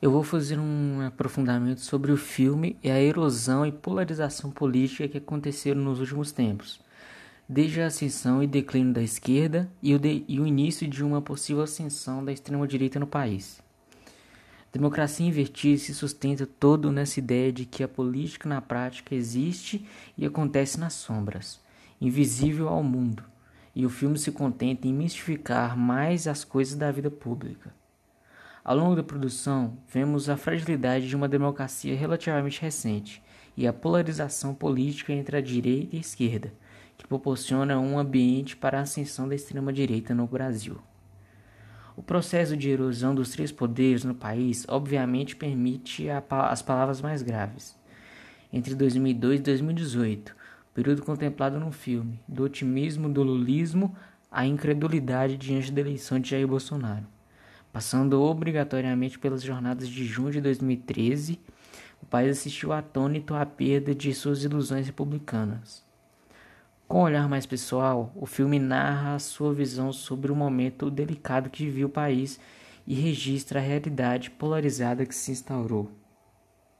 Eu vou fazer um aprofundamento sobre o filme e a erosão e polarização política que aconteceram nos últimos tempos, desde a ascensão e declínio da esquerda e o, de, e o início de uma possível ascensão da extrema-direita no país. Democracia invertida se sustenta todo nessa ideia de que a política na prática existe e acontece nas sombras, invisível ao mundo, e o filme se contenta em mistificar mais as coisas da vida pública. Ao longo da produção, vemos a fragilidade de uma democracia relativamente recente e a polarização política entre a direita e a esquerda, que proporciona um ambiente para a ascensão da extrema-direita no Brasil. O processo de erosão dos três poderes no país obviamente permite as palavras mais graves. Entre 2002 e 2018, período contemplado no filme, do otimismo do lulismo à incredulidade diante da eleição de Jair Bolsonaro Passando obrigatoriamente pelas jornadas de junho de 2013, o país assistiu atônito à perda de suas ilusões republicanas. Com um olhar mais pessoal, o filme narra a sua visão sobre o momento delicado que vivia o país e registra a realidade polarizada que se instaurou.